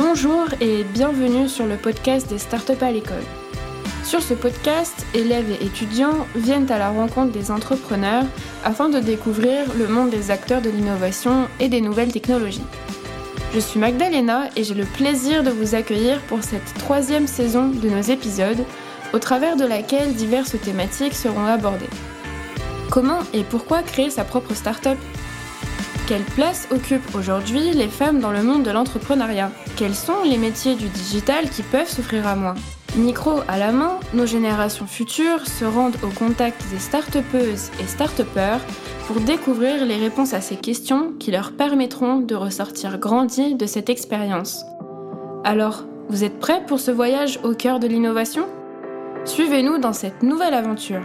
Bonjour et bienvenue sur le podcast des startups à l'école. Sur ce podcast, élèves et étudiants viennent à la rencontre des entrepreneurs afin de découvrir le monde des acteurs de l'innovation et des nouvelles technologies. Je suis Magdalena et j'ai le plaisir de vous accueillir pour cette troisième saison de nos épisodes, au travers de laquelle diverses thématiques seront abordées. Comment et pourquoi créer sa propre start-up? Quelle place occupent aujourd'hui les femmes dans le monde de l'entrepreneuriat? Quels sont les métiers du digital qui peuvent s'offrir à moi Micro à la main, nos générations futures se rendent au contact des start-upeuses et start-upers pour découvrir les réponses à ces questions qui leur permettront de ressortir grandis de cette expérience. Alors, vous êtes prêts pour ce voyage au cœur de l'innovation? Suivez-nous dans cette nouvelle aventure.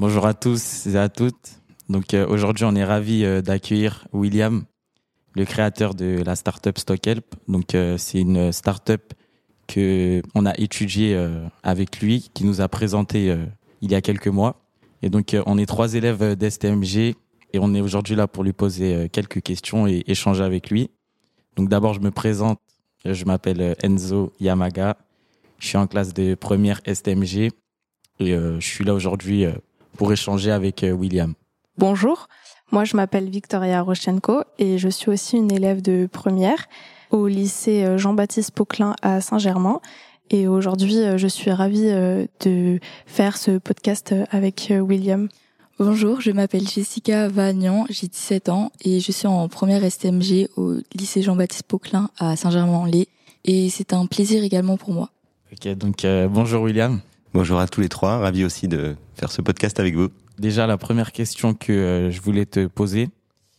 Bonjour à tous et à toutes. Donc euh, aujourd'hui, on est ravi euh, d'accueillir William, le créateur de la startup Stockhelp. Donc euh, c'est une startup que on a étudiée euh, avec lui, qui nous a présenté euh, il y a quelques mois. Et donc euh, on est trois élèves d'STMG et on est aujourd'hui là pour lui poser quelques questions et échanger avec lui. Donc d'abord, je me présente. Je m'appelle Enzo Yamaga. Je suis en classe de première STMG et je suis là aujourd'hui pour échanger avec euh, William. Bonjour, moi je m'appelle Victoria Rochenko et je suis aussi une élève de première au lycée euh, Jean-Baptiste Pauquelin à Saint-Germain. Et aujourd'hui, euh, je suis ravie de faire ce podcast avec William. Bonjour, je m'appelle Jessica Vagnan, j'ai 17 ans et je suis en première STMG au lycée Jean-Baptiste Pauquelin à Saint-Germain-en-Laye et c'est un plaisir également pour moi. Ok, donc euh, bonjour William. Bonjour à tous les trois, ravi aussi de faire ce podcast avec vous. Déjà, la première question que euh, je voulais te poser,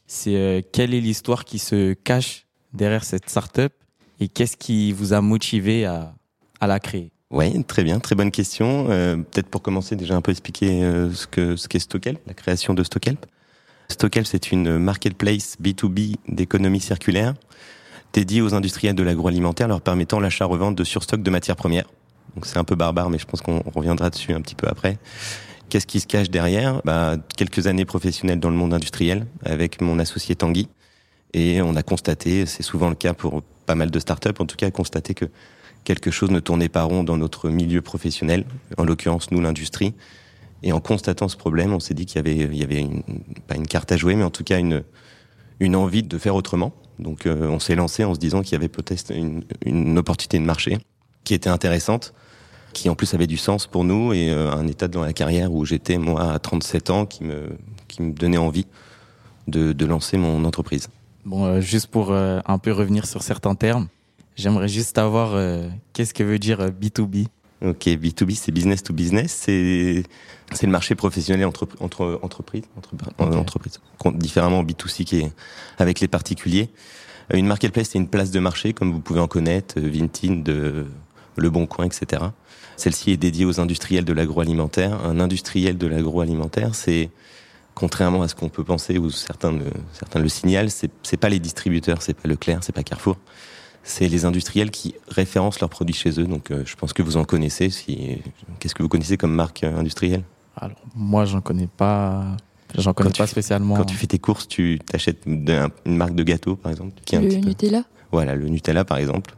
c'est euh, quelle est l'histoire qui se cache derrière cette startup et qu'est-ce qui vous a motivé à, à la créer? Oui, très bien, très bonne question. Euh, Peut-être pour commencer déjà un peu expliquer ce que ce qu'est Stockhelp, la création de Stockhelp. Stockhelp, c'est une marketplace B2B d'économie circulaire dédiée aux industriels de l'agroalimentaire, leur permettant l'achat-revente de surstock de matières premières. Donc c'est un peu barbare, mais je pense qu'on reviendra dessus un petit peu après. Qu'est-ce qui se cache derrière? Bah, Quelques années professionnelles dans le monde industriel avec mon associé Tanguy. Et on a constaté, c'est souvent le cas pour pas mal de startups, en tout cas, constaté que quelque chose ne tournait pas rond dans notre milieu professionnel, en l'occurrence nous l'industrie. Et en constatant ce problème, on s'est dit qu'il y avait, il y avait une, pas une carte à jouer, mais en tout cas une, une envie de faire autrement. Donc euh, on s'est lancé en se disant qu'il y avait peut-être une, une opportunité de marché qui était intéressante, qui en plus avait du sens pour nous et euh, un état dans la carrière où j'étais moi à 37 ans qui me, qui me donnait envie de, de lancer mon entreprise. Bon, euh, juste pour euh, un peu revenir sur certains termes, j'aimerais juste savoir qu'est-ce que veut dire euh, B2B Ok, B2B, c'est business to business, c'est c'est le marché professionnel entre entre entreprises, entre, Ok. entreprises. Con- Différemment B2C qui est avec les particuliers. Une marketplace, c'est une place de marché comme vous pouvez en connaître, Vinted, Le Bon Coin, etc. Celle-ci est dédiée aux industriels de l'agroalimentaire. Un industriel de l'agroalimentaire, c'est contrairement à ce qu'on peut penser ou certains le, certains le signalent, c'est c'est pas les distributeurs, c'est pas Leclerc, c'est pas Carrefour c'est les industriels qui référencent leurs produits chez eux. Donc, euh, je pense que vous en connaissez. Si... Qu'est-ce que vous connaissez comme marque euh, industrielle? Alors, moi, j'en connais pas, j'en connais Quand pas fais- spécialement. Quand tu fais tes courses, tu t'achètes une marque de gâteau, par exemple. Qui Le peu- Nutella? Voilà, le Nutella, par exemple,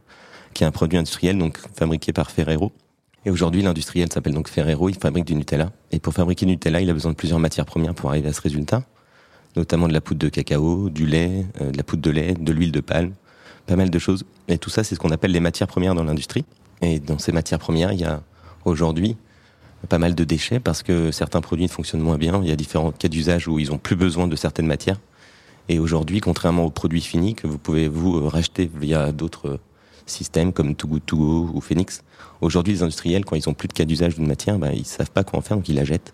qui est un produit industriel donc fabriqué par Ferrero. Et aujourd'hui, l'industriel s'appelle donc Ferrero. Il fabrique du Nutella. Et pour fabriquer du Nutella, il a besoin de plusieurs matières premières pour arriver à ce résultat, notamment de la poudre de cacao, du lait, euh, de la poudre de lait, de l'huile de palme, pas mal de choses. Et tout ça, c'est ce qu'on appelle les matières premières dans l'industrie. Et dans ces matières premières, il y a aujourd'hui pas mal de déchets parce que certains produits fonctionnent moins bien. Il y a différents cas d'usage où ils ont plus besoin de certaines matières. Et aujourd'hui, contrairement aux produits finis que vous pouvez vous euh, racheter via d'autres euh, systèmes comme Too Good To Go ou Phoenix, aujourd'hui les industriels, quand ils ont plus de cas d'usage d'une matière, ben, ils savent pas quoi en faire, donc ils la jettent.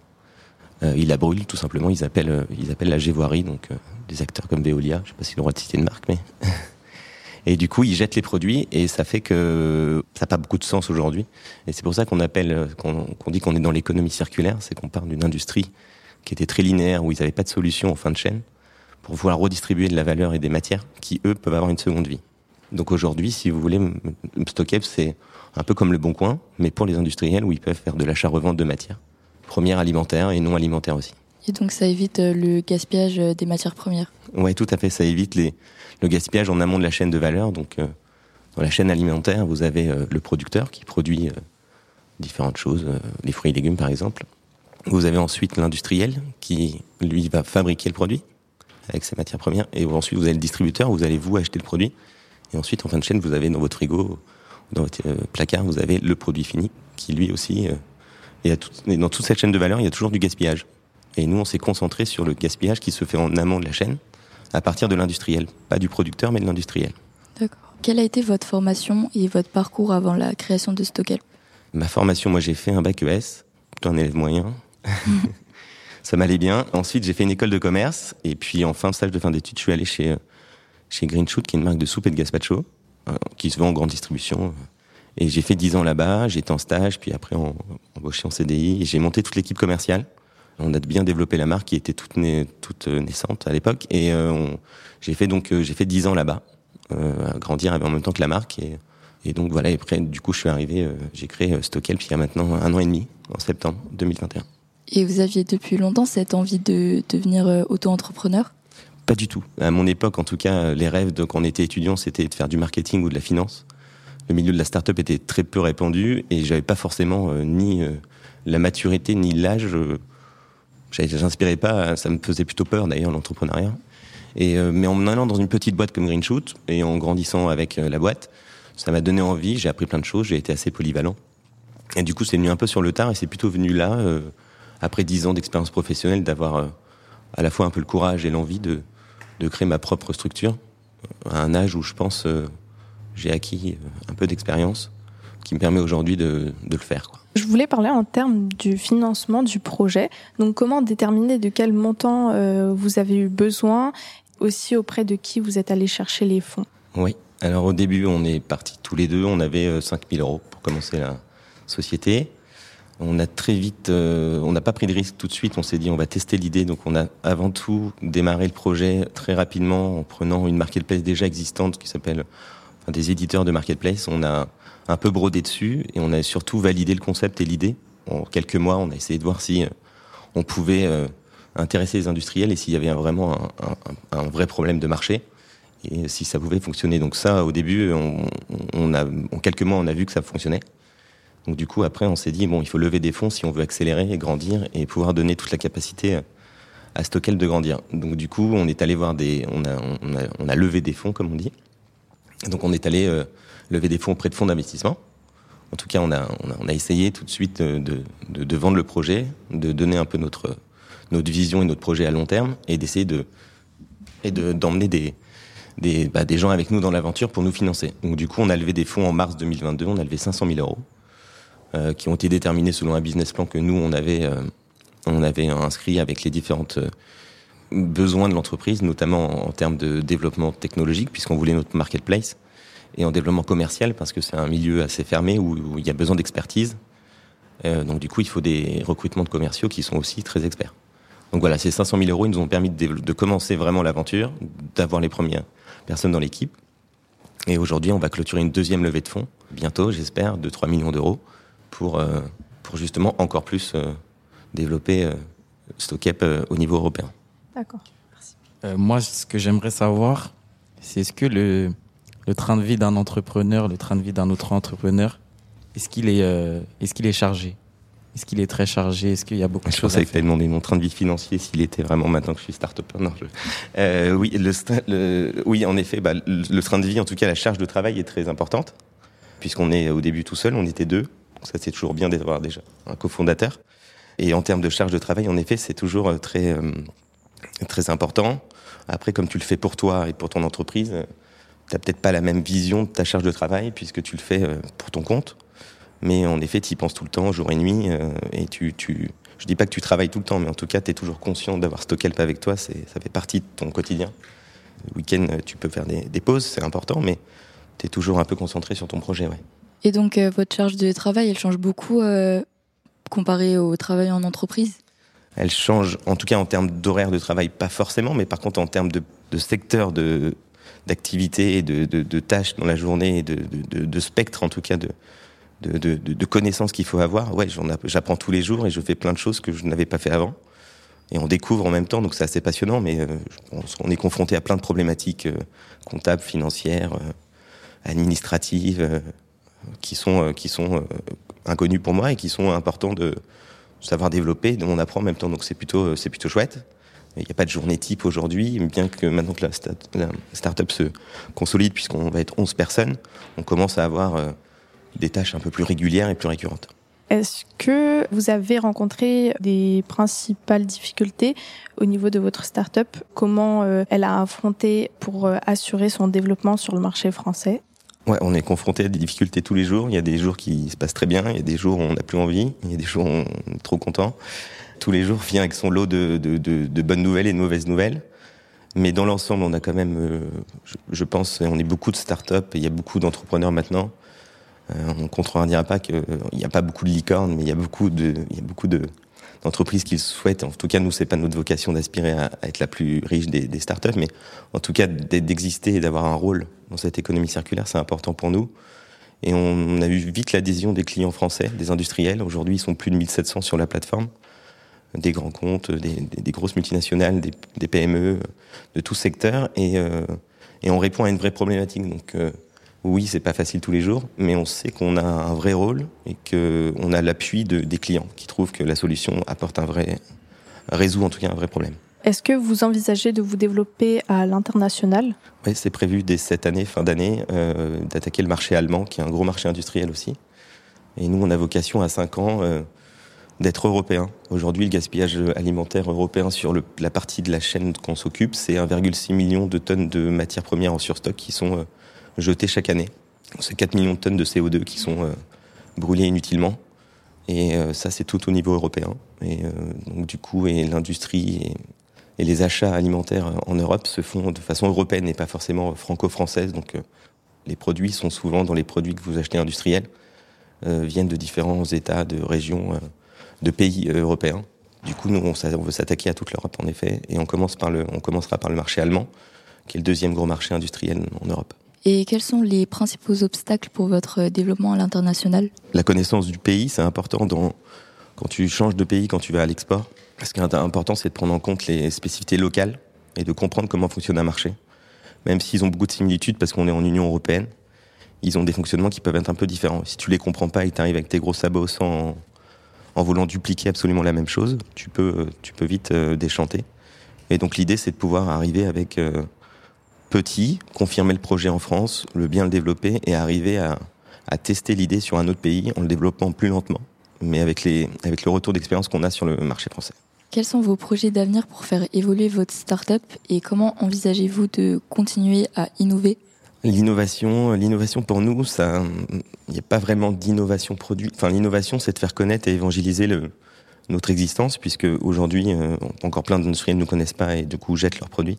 Euh, ils la brûlent tout simplement. Ils appellent, euh, ils appellent la gévoirie, donc euh, des acteurs comme Veolia. Je sais pas si le droit de citer une marque, mais et du coup ils jettent les produits et ça fait que ça n'a pas beaucoup de sens aujourd'hui. Et c'est pour ça qu'on appelle, qu'on dit qu'on est dans l'économie circulaire, c'est qu'on parle d'une industrie qui était très linéaire où ils n'avaient pas de solution en fin de chaîne pour pouvoir redistribuer de la valeur et des matières qui, eux, peuvent avoir une seconde vie. Donc aujourd'hui, si vous voulez, Stockep, c'est un peu comme le Bon Coin, mais pour les industriels où ils peuvent faire de l'achat-revente de matières. Première alimentaire et non alimentaire aussi. Et donc ça évite le gaspillage des matières premières. Ouais, tout à fait. Ça évite les, le gaspillage en amont de la chaîne de valeur. Donc dans la chaîne alimentaire, vous avez le producteur qui produit différentes choses, les fruits et légumes par exemple. Vous avez ensuite l'industriel qui, lui, va fabriquer le produit avec ses matières premières. Et ensuite, vous avez le distributeur, vous allez vous acheter le produit. Et ensuite, en fin de chaîne, vous avez dans votre frigo, dans votre euh, placard, vous avez le produit fini qui, lui aussi, euh, et, dans toute cette chaîne de valeur, il y a toujours du gaspillage. Et nous, on s'est concentré sur le gaspillage qui se fait en amont de la chaîne, à partir de l'industriel. Pas du producteur, mais de l'industriel. D'accord. Quelle a été votre formation et votre parcours avant la création de Stockel Ma formation, moi, j'ai fait un bac ES, plutôt un élève moyen. ça m'allait bien. Ensuite, j'ai fait une école de commerce. Et puis, en fin de stage de fin d'études, je suis allé chez, chez Green Shoot, qui est une marque de soupe et de gazpacho, euh, qui se vend en grande distribution. Et j'ai fait 10 ans là-bas. J'étais en stage, puis après, embauché en CDI. Et j'ai monté toute l'équipe commerciale. On a bien développé la marque qui était toute, toute euh, naissante à l'époque. Et euh, j'ai fait donc j'ai fait 10 ans là-bas, à grandir en même temps que la marque. Et, donc voilà, et après, du coup, je suis arrivé, j'ai créé Stockel, puis il y a maintenant un an et demi, en septembre 2021. Et vous aviez depuis longtemps cette envie de devenir euh, auto-entrepreneur? Pas du tout. À mon époque, en tout cas, les rêves de quand on était étudiant, c'était de faire du marketing ou de la finance. Le milieu de la start-up était très peu répandu et j'avais pas forcément euh, ni euh, la maturité ni l'âge. J'inspirais pas, ça me faisait plutôt peur d'ailleurs l'entrepreneuriat. Et mais en allant dans une petite boîte comme Green Shoot et en grandissant avec la boîte, ça m'a donné envie. J'ai appris plein de choses. J'ai été assez polyvalent. Et du coup, c'est venu un peu sur le tard et c'est plutôt venu là après dix ans d'expérience professionnelle, d'avoir euh, à la fois un peu le courage et l'envie de, de créer ma propre structure euh, à un âge où je pense euh, j'ai acquis un peu d'expérience qui me permet aujourd'hui de, de, le faire. Quoi. Je voulais parler en termes du financement du projet. Donc comment déterminer de quel montant vous avez eu besoin, aussi auprès de qui vous êtes allé chercher les fonds? Oui, alors au début on est partis tous les deux, on avait 5000 euros pour commencer la société. On a très vite, euh, on n'a pas pris de risque tout de suite. On s'est dit, on va tester l'idée. Donc, on a avant tout démarré le projet très rapidement en prenant une marketplace déjà existante qui s'appelle enfin, des éditeurs de marketplace. On a un peu brodé dessus et on a surtout validé le concept et l'idée. En quelques mois, on a essayé de voir si euh, on pouvait euh, intéresser les industriels et s'il y avait vraiment un, vrai problème de marché et si ça pouvait fonctionner. Donc ça, au début, on a, en quelques mois, on a vu que ça fonctionnait. Donc du coup, après, on s'est dit, bon, il faut lever des fonds si on veut accélérer et grandir et pouvoir donner toute la capacité à Stockel de grandir. Donc du coup, on est allé voir des... On a, on a, levé des fonds, comme on dit. Donc on est allé euh, lever des fonds auprès de fonds d'investissement. En tout cas, on a, on a, essayé tout de suite de, de, de, vendre le projet, de donner un peu notre, notre vision et notre projet à long terme et d'essayer de et d'emmener des, des, bah, des gens avec nous dans l'aventure pour nous financer. Donc du coup, on a levé des fonds en mars 2022, on a levé 500 000 euros. Euh, qui ont été déterminés selon un business plan que nous on avait euh, on avait inscrit avec les différentes euh, besoins de l'entreprise, notamment en, termes de développement technologique, puisqu'on voulait notre marketplace, et en développement commercial, parce que c'est un milieu assez fermé où, il y a besoin d'expertise. Euh, donc du coup, il faut des recrutements de commerciaux qui sont aussi très experts. Donc voilà, ces 500 000 euros, ils nous ont permis de, de commencer vraiment l'aventure, d'avoir les premières personnes dans l'équipe. Et aujourd'hui, on va clôturer une deuxième levée de fonds, bientôt, j'espère, de 3 millions d'euros, pour, euh, pour justement encore plus euh, développer euh, StockUp au niveau européen. D'accord, merci. moi, ce que j'aimerais savoir, c'est est-ce que le, le train de vie d'un entrepreneur, le train de vie d'un autre entrepreneur, est-ce qu'il est, est-ce qu'il est chargé? Est-ce qu'il est très chargé? Est-ce qu'il y a beaucoup de choses Je pensais que tu demandé mon train de vie financier s'il était vraiment maintenant que je suis start-upper. Non, je... oui, le, oui, en effet, bah, le, le train de vie, en tout cas, la charge de travail est très importante puisqu'on est au début tout seul, on était deux. Ça, c'est toujours bien d'avoir déjà un cofondateur. Et en termes de charge de travail, en effet, c'est toujours euh, très, euh, très important. Après, comme tu le fais pour toi et pour ton entreprise, euh, tu n'as peut-être pas la même vision de ta charge de travail puisque tu le fais pour ton compte. Mais en effet, tu y penses tout le temps, jour et nuit. Et tu, je dis pas que tu travailles tout le temps, mais en tout cas, tu es toujours conscient d'avoir Stockelp avec toi. Ça fait partie de ton quotidien. Le week-end, tu peux faire des, des pauses, c'est important, mais tu es toujours un peu concentré sur ton projet. Ouais. Et donc, euh, votre charge de travail, elle change beaucoup euh, comparée au travail en entreprise? Elle change, en tout cas en termes d'horaire de travail, pas forcément, mais par contre en termes de, secteur de d'activité de, de, tâches dans la journée de, spectre en tout cas de, de, connaissances qu'il faut avoir. Ouais, j'apprends tous les jours et je fais plein de choses que je n'avais pas fait avant. et on découvre en même temps, donc c'est assez passionnant, mais on, est confronté à plein de problématiques comptables, financières, administratives, qui sont, qui sont inconnues pour moi et qui sont importants de savoir développer, on apprend en même temps, donc c'est plutôt, c'est plutôt chouette. Il n'y a pas de journée type aujourd'hui, bien que maintenant que la, start-up se consolide, puisqu'on va être 11 personnes, on commence à avoir euh, des tâches un peu plus régulières et plus récurrentes. Est-ce que vous avez rencontré des principales difficultés au niveau de votre start-up? Comment euh, elle a affronté pour euh, assurer son développement sur le marché français? Ouais, on est confronté à des difficultés tous les jours. Il y a des jours qui se passent très bien, il y a des jours où on n'a plus envie, il y a des jours où on est trop content tous les jours vient avec son lot de, de, de, de, bonnes nouvelles et de mauvaises nouvelles. Mais dans l'ensemble, on a quand même, euh, je, pense, on est beaucoup de start-up il y a beaucoup d'entrepreneurs maintenant. Euh, on ne contredira pas qu'il n'y a pas beaucoup de licornes, mais il y a beaucoup de, il y a beaucoup de d'entreprises qui souhaitent. En tout cas, nous, c'est pas notre vocation d'aspirer à, être la plus riche des, des start-up, mais en tout cas d'exister et d'avoir un rôle dans cette économie circulaire, c'est important pour nous. Et on, a eu vite l'adhésion des clients français, des industriels. Aujourd'hui, ils sont plus de 1700 sur la plateforme des grands comptes, des, grosses multinationales, des, PME, de tout secteur, et, euh, et, on répond à une vraie problématique. Donc euh, oui, c'est pas facile tous les jours, mais on sait qu'on a un vrai rôle et qu'on a l'appui de, des clients qui trouvent que la solution apporte un vrai, résout en tout cas un vrai problème. Est-ce que vous envisagez de vous développer à l'international? Oui, c'est prévu dès cette année, fin d'année, euh, d'attaquer le marché allemand, qui est un gros marché industriel aussi. Et nous, on a vocation à 5 ans d'être européen. Aujourd'hui, le gaspillage alimentaire européen sur la partie de la chaîne qu'on s'occupe, c'est 1,6 million de tonnes de matières premières en surstock qui sont euh, jetées chaque année. C'est 4 millions de tonnes de CO2 qui sont euh, brûlées inutilement. Et euh, ça, c'est tout au niveau européen. Et donc, du coup, et l'industrie et, les achats alimentaires en Europe se font de façon européenne et pas forcément franco-française. Donc, les produits sont souvent dans les produits que vous achetez industriels, viennent de différents États, de régions de pays euh, européens. Du coup, nous, on, veut s'attaquer à toute l'Europe, en effet, et on, commence par le, on commencera par le marché allemand, qui est le deuxième gros marché industriel en Europe. Et quels sont les principaux obstacles pour votre développement à l'international? La connaissance du pays, c'est important dans, quand tu changes de pays, quand tu vas à l'export. Ce qui est important, c'est de prendre en compte les spécificités locales et de comprendre comment fonctionne un marché. Même s'ils ont beaucoup de similitudes parce qu'on est en Union européenne, ils ont des fonctionnements qui peuvent être un peu différents. Si tu les comprends pas et que tu arrives avec tes gros sabots sans, en voulant dupliquer absolument la même chose, tu peux, tu peux vite euh, déchanter. Et donc l'idée, c'est de pouvoir arriver avec euh, petit, confirmer le projet en France, le bien le développer et arriver à, à tester l'idée sur un autre pays en le développant plus lentement, mais avec, les, avec le retour d'expérience qu'on a sur le marché français. Quels sont vos projets d'avenir pour faire évoluer votre start-up et comment envisagez-vous de continuer à innover? L'innovation, l'innovation pour nous, ça, il n'y a pas vraiment d'innovation produit. Enfin, l'innovation, c'est de faire connaître et évangéliser le, notre existence, puisque aujourd'hui, euh, encore plein d'industriels ne nous connaissent pas et du coup jettent leurs produits.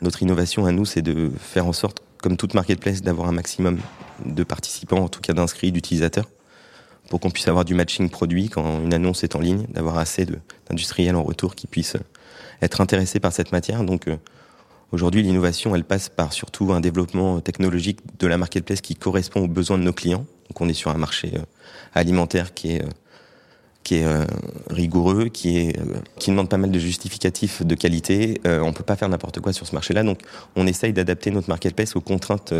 Notre innovation à nous, c'est de faire en sorte, comme toute marketplace, d'avoir un maximum de participants, en tout cas d'inscrits, d'utilisateurs, pour qu'on puisse avoir du matching produit quand une annonce est en ligne, d'avoir assez d'industriels en retour qui puissent être intéressés par cette matière. Donc, euh, Aujourd'hui, l'innovation, elle passe par surtout un développement technologique de la marketplace qui correspond aux besoins de nos clients. Donc, on est sur un marché euh, alimentaire qui est euh, euh, rigoureux, qui est demande pas mal de justificatifs de qualité. Euh, on peut pas faire n'importe quoi sur ce marché-là, donc on essaye d'adapter notre marketplace aux contraintes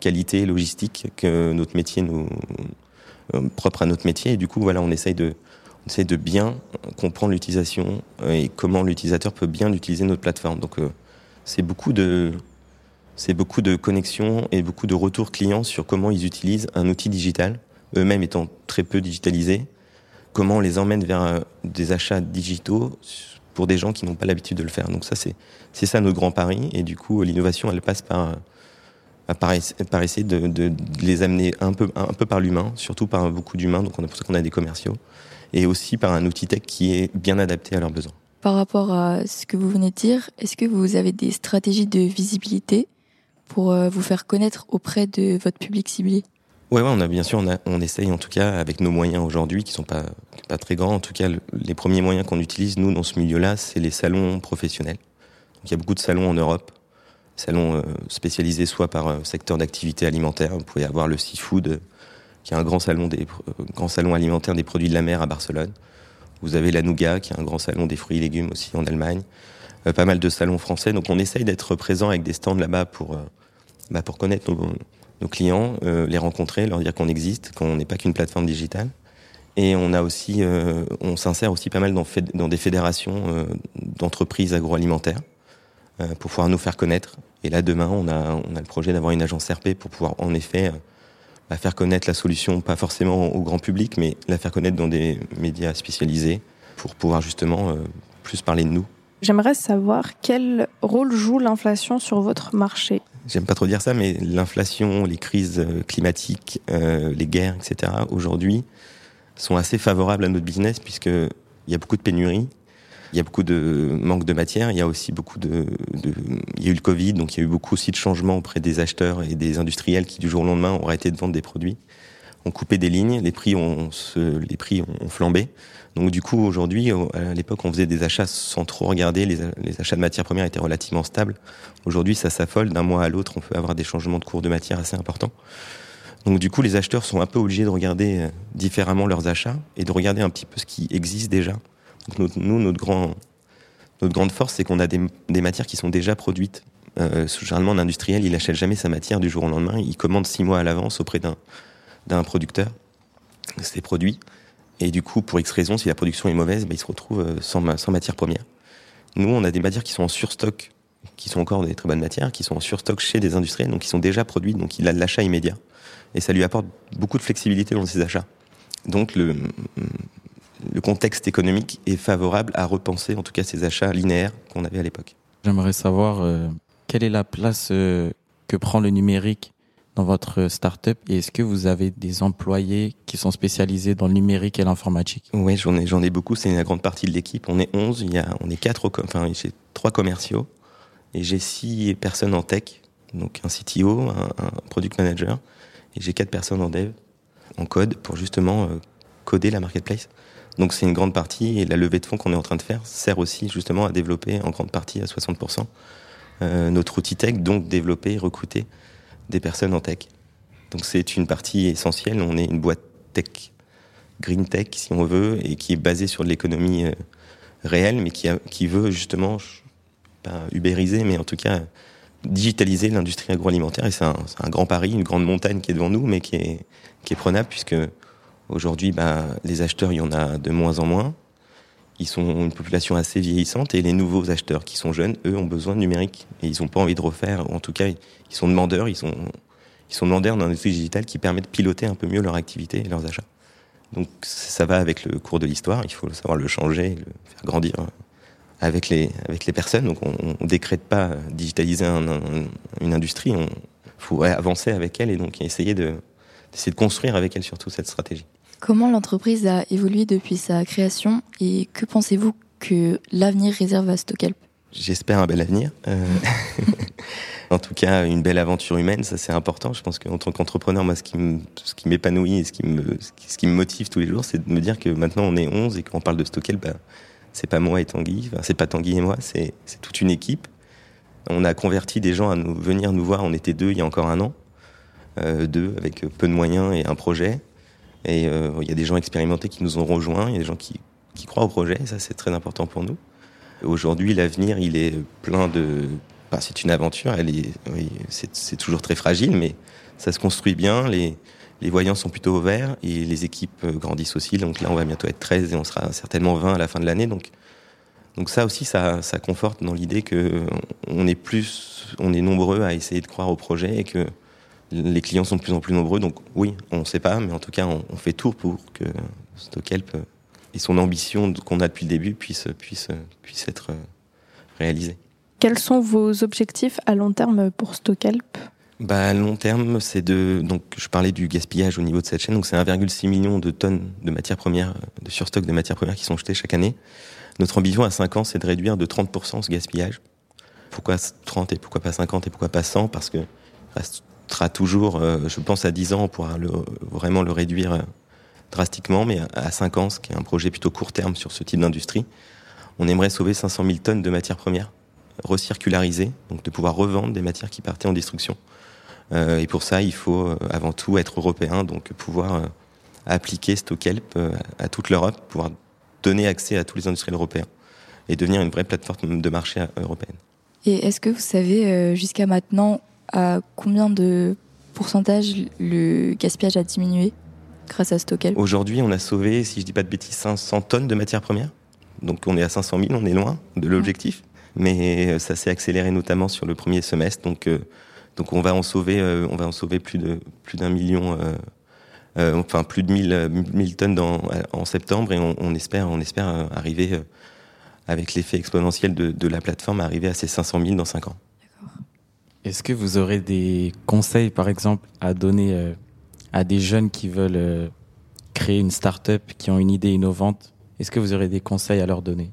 qualité logistique que notre métier nous propre à notre métier. Et du coup, voilà, on essaye de on essaye de bien comprendre l'utilisation et comment l'utilisateur peut bien utiliser notre plateforme. Donc c'est beaucoup de c'est beaucoup de connexions et beaucoup de retours clients sur comment ils utilisent un outil digital, eux-mêmes étant très peu digitalisés, comment on les emmène vers euh, des achats digitaux pour des gens qui n'ont pas l'habitude de le faire. Donc ça, c'est, c'est ça notre grand pari. Et du coup, l'innovation, elle passe par, euh, par, par essayer de, de, les amener un peu, un peu par l'humain, surtout par beaucoup d'humains, donc on a pour ça qu'on a des commerciaux, et aussi par un outil tech qui est bien adapté à leurs besoins. Par rapport à ce que vous venez de dire, est-ce que vous avez des stratégies de visibilité pour euh, vous faire connaître auprès de votre public ciblé? Ouais, ouais, on a bien sûr, on, a, on essaye en tout cas avec nos moyens aujourd'hui qui sont pas pas très grands. En tout cas, les premiers moyens qu'on utilise nous dans ce milieu-là, c'est les salons professionnels. Donc, il y a beaucoup de salons en Europe, salons euh, spécialisés soit par euh, secteur d'activité alimentaire. Vous pouvez avoir le Seafood, qui est un grand salon des alimentaire des produits de la mer à Barcelone Vous avez la Nougat, qui est un grand salon des fruits et légumes aussi en Allemagne. Euh, pas mal de salons français. Donc on essaye d'être présent avec des stands là-bas pour, euh, bah, pour connaître nos, clients, euh, les rencontrer, leur dire qu'on existe, qu'on n'est pas qu'une plateforme digitale. Et on on s'insère aussi pas mal dans des fédérations d'entreprises agroalimentaires pour pouvoir nous faire connaître. Et là, demain, on a, on a le projet d'avoir une agence RP pour pouvoir, en effet, bah, faire connaître la solution, pas forcément au grand public, mais la faire connaître dans des médias spécialisés pour pouvoir justement plus parler de nous J'aimerais savoir quel rôle joue l'inflation sur votre marché. J'aime pas trop dire ça, mais l'inflation, les crises euh, climatiques, euh, les guerres, etc. aujourd'hui sont assez favorables à notre business puisque il y a beaucoup de pénuries, il y a beaucoup de manque de matière, il y a aussi beaucoup de, de, il y a eu le Covid, donc il y a eu beaucoup aussi de changements auprès des acheteurs et des industriels qui du jour au lendemain ont arrêté de vendre des produits, ont coupé des lignes, les prix ont, les prix ont flambé. Donc du coup, aujourd'hui, à l'époque, on faisait des achats sans trop regarder. Les, achats de matières premières étaient relativement stables. Aujourd'hui, ça s'affole. D'un mois à l'autre, on peut avoir des changements de cours de matière assez importants. Donc du coup, les acheteurs sont un peu obligés de regarder euh, différemment leurs achats et de regarder un petit peu ce qui existe déjà. Donc nous, notre, grand, notre grande force, c'est qu'on a des, matières qui sont déjà produites. Euh, généralement, un industriel, il n'achète jamais sa matière du jour au lendemain. Il commande six mois à l'avance auprès d'un producteur ces produits. Et du coup, pour X raisons, si la production est mauvaise, bah, il se retrouve euh, sans, sans matière première. Nous, on a des matières qui sont en surstock, qui sont encore des très bonnes matières, qui sont en surstock chez des industriels, donc qui sont déjà produites, donc il a l'achat immédiat. Et ça lui apporte beaucoup de flexibilité dans ses achats. Donc le, le contexte économique est favorable à repenser en tout cas ces achats linéaires qu'on avait à l'époque. J'aimerais savoir euh, quelle est la place euh, que prend le numérique dans votre startup et est-ce que vous avez des employés qui sont spécialisés dans le numérique et l'informatique? Oui, j'en ai, j'en ai beaucoup. C'est une grande partie de l'équipe. On est 11. Il y a, on est quatre, enfin, j'ai trois commerciaux et j'ai six personnes en tech. Donc un CTO, un, product manager et j'ai quatre personnes en dev, en code pour justement euh, coder la marketplace. Donc c'est une grande partie et la levée de fonds qu'on est en train de faire sert aussi justement à développer en grande partie à 60% euh, notre outil tech, donc développer, recruter des personnes en tech. Donc c'est une partie essentielle. On est une boîte tech, green tech si on veut, et qui est basée sur de l'économie euh, réelle, mais qui, qui veut justement, pas ubériser, mais en tout cas digitaliser l'industrie agroalimentaire. Et c'est un, un, grand pari, une grande montagne qui est devant nous, mais qui est, qui est prenable, puisque aujourd'hui, bah, les acheteurs, il y en a de moins en moins. Ils sont une population assez vieillissante et les nouveaux acheteurs qui sont jeunes, eux, ont besoin de numérique et ils n'ont pas envie de refaire. En tout cas, ils sont demandeurs, ils sont, demandeurs d'un outil digital qui permet de piloter un peu mieux leur activité et leurs achats. Donc ça va avec le cours de l'histoire. Il faut savoir le changer, le faire grandir avec les avec les personnes. Donc on, ne décrète pas digitaliser une industrie. On faut avancer avec elle et donc essayer de d'essayer de construire avec elle surtout cette stratégie. Comment l'entreprise a évolué depuis sa création et que pensez-vous que l'avenir réserve à Stockelp J'espère un bel avenir. Euh, en tout cas, une belle aventure humaine, ça c'est important. Je pense qu'en tant qu'entrepreneur, moi, ce qui m'épanouit et ce qui, me, motive tous les jours, c'est de me dire que maintenant on est 11 et qu'on parle de Stockelp, ben, c'est pas moi et Tanguy, c'est pas Tanguy et moi, c'est toute une équipe. On a converti des gens à nous, venir nous voir, on était deux il y a encore un an, euh, deux avec peu de moyens et un projet. Et euh, il y a des gens expérimentés qui nous ont rejoints, il y a des gens qui, qui croient au projet, ça c'est très important pour nous. Aujourd'hui, l'avenir, il est plein de... Enfin, c'est une aventure, elle est, oui, c'est toujours très fragile, mais ça se construit bien, les, les voyants sont plutôt ouverts et les équipes grandissent aussi. Donc là, on va bientôt être 13 et on sera certainement 20 à la fin de l'année. Donc, donc ça aussi, ça, ça conforte dans l'idée que on est plus, on est nombreux à essayer de croire au projet et que les clients sont de plus en plus nombreux, donc oui, on ne sait pas, mais en tout cas, on, fait tout pour que Stockelp et son ambition qu'on a depuis le début puisse, puisse, puisse être réalisée. Quels sont vos objectifs à long terme pour Stockelp bah, à long terme, c'est de. Donc, je parlais du gaspillage au niveau de cette chaîne. Donc, c'est 1,6 million de tonnes de matières premières, de surstock de matières premières qui sont jetées chaque année. Notre ambition à 5 ans, c'est de réduire de 30% ce gaspillage. Pourquoi 30 et pourquoi pas 50 et pourquoi pas 100 Parce que sera toujours, euh, je pense à 10 ans, on pourra vraiment le réduire euh, drastiquement, mais à 5 ans, ce qui est un projet plutôt court terme sur ce type d'industrie, on aimerait sauver 500 000 tonnes de matières premières recircularisées, donc de pouvoir revendre des matières qui partaient en destruction. Euh, et pour ça, il faut avant tout être européen, donc pouvoir appliquer Stockelp à toute l'Europe, pouvoir donner accès à tous les industriels européens et devenir une vraie plateforme de marché européenne. Et est-ce que vous savez jusqu'à maintenant à combien de pourcentage le gaspillage a diminué grâce à Stockel Aujourd'hui, on a sauvé, si je dis pas de bêtises, 500 tonnes de matières premières. Donc on est à 500 000, on est loin de l'objectif. Mais ça s'est accéléré notamment sur le premier semestre. Donc, donc on va en sauver, on va en sauver plus de plus d'un million euh, enfin plus de 1000, 1000 tonnes dans, en septembre et on, on espère, on espère euh, arriver euh, avec l'effet exponentiel de, de, la plateforme, arriver à ces 500 000 dans 5 ans. Est-ce que vous aurez des conseils, par exemple, à donner à des jeunes qui veulent créer une start-up, qui ont une idée innovante? Est-ce que vous aurez des conseils à leur donner?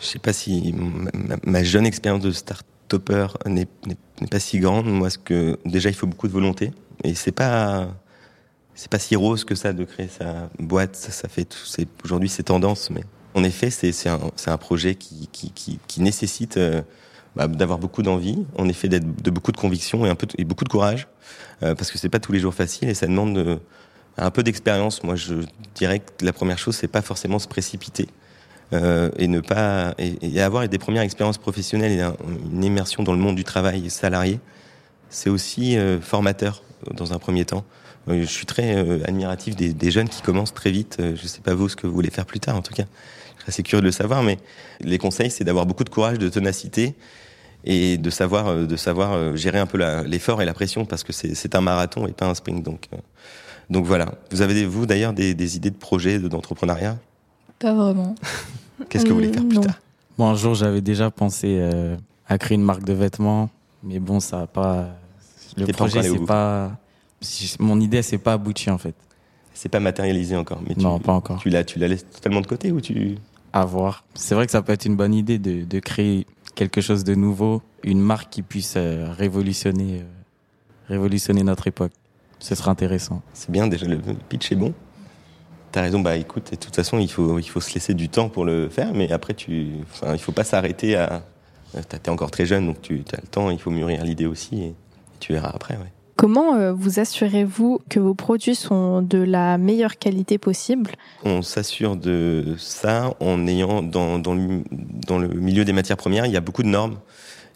Je ne sais pas si ma, jeune expérience de start-upper n'est pas si grande. Moi, ce que déjà, il faut beaucoup de volonté et c'est pas pas si rose que ça de créer sa boîte. Ça, fait aujourd'hui c'est tendance, mais en effet c'est un un projet qui, qui nécessite euh, bah, d'avoir beaucoup d'envie, en effet d'être de beaucoup de conviction et un peu et beaucoup de courage euh, parce que c'est pas tous les jours facile et ça demande de, un peu d'expérience. Moi je dirais que la première chose c'est pas forcément se précipiter. Euh, et ne pas et, avoir des premières expériences professionnelles et une immersion dans le monde du travail salarié, c'est aussi euh, formateur dans un premier temps. Je suis très euh, admiratif des, des, jeunes qui commencent très vite. Euh, je sais pas vous ce que vous voulez faire plus tard, en tout cas. Je suis assez curieux de le savoir, mais les conseils, c'est d'avoir beaucoup de courage, de ténacité et de savoir, euh, de savoir gérer un peu l'effort et la pression parce que c'est un marathon et pas un sprint. Donc, donc voilà. Vous avez, vous, d'ailleurs, des, des, idées de projets, d'entrepreneuriat? Pas vraiment. Qu'est-ce que vous voulez faire plus tard? Bon, un jour, j'avais déjà pensé à créer une marque de vêtements, mais bon, ça n'a pas. Le projet, c'est pas mon idée, c'est pas abouti en fait. C'est pas matérialisé encore. Mais non, pas encore. Tu la, tu la laisses totalement de côté ou tu À voir. C'est vrai que ça peut être une bonne idée de, de créer quelque chose de nouveau, une marque qui puisse euh, révolutionner, euh, révolutionner notre époque. Ce serait intéressant. C'est bien déjà le pitch est bon. T'as raison. Bah écoute, de toute façon, il faut il faut se laisser du temps pour le faire, mais après tu, enfin, il faut pas s'arrêter à. T'es encore très jeune, donc tu as le temps. Il faut mûrir l'idée aussi et tu verras après. Comment euh, vous assurez-vous que vos produits sont de la meilleure qualité possible? On s'assure de ça en ayant dans, le, milieu des matières premières, il y a beaucoup de normes.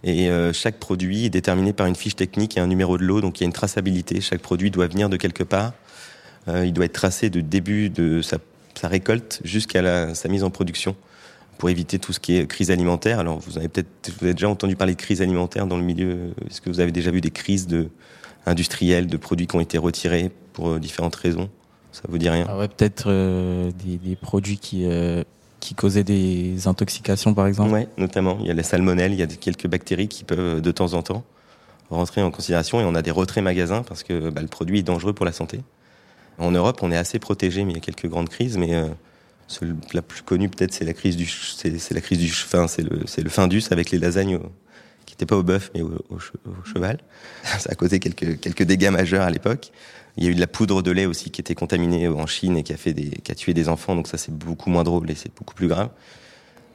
Et euh, chaque produit est déterminé par une fiche technique et un numéro de lot, donc il y a une traçabilité. Chaque produit doit venir de quelque part. Euh, il doit être tracé de début de sa, récolte jusqu'à sa mise en production pour éviter tout ce qui est crise alimentaire. Alors vous avez peut-être déjà entendu parler de crise alimentaire dans le milieu. Est-ce que vous avez déjà vu des crises de industriels, de produits qui ont été retirés pour euh, différentes raisons Ça vous dit rien? Ah ouais, Peut-être euh, des, des, produits qui, euh, qui causaient des intoxications, par exemple Oui, notamment. Il y a la salmonelle, il y a quelques bactéries qui peuvent de temps en temps rentrer en considération et on a des retraits magasins parce que bah, le produit est dangereux pour la santé. En Europe, on est assez protégé, mais il y a quelques grandes crises. Mais euh, la plus connue peut-être, c'est la crise du, c'est la crise du, fin, c'est le, c'est le Findus avec les lasagnes n'était pas au bœuf mais au, au, au, cheval. Ça a causé quelques, quelques dégâts majeurs à l'époque. Il y a eu de la poudre de lait aussi qui était contaminée en Chine et qui a, fait des, qui a tué des enfants, donc ça c'est beaucoup moins drôle et c'est beaucoup plus grave.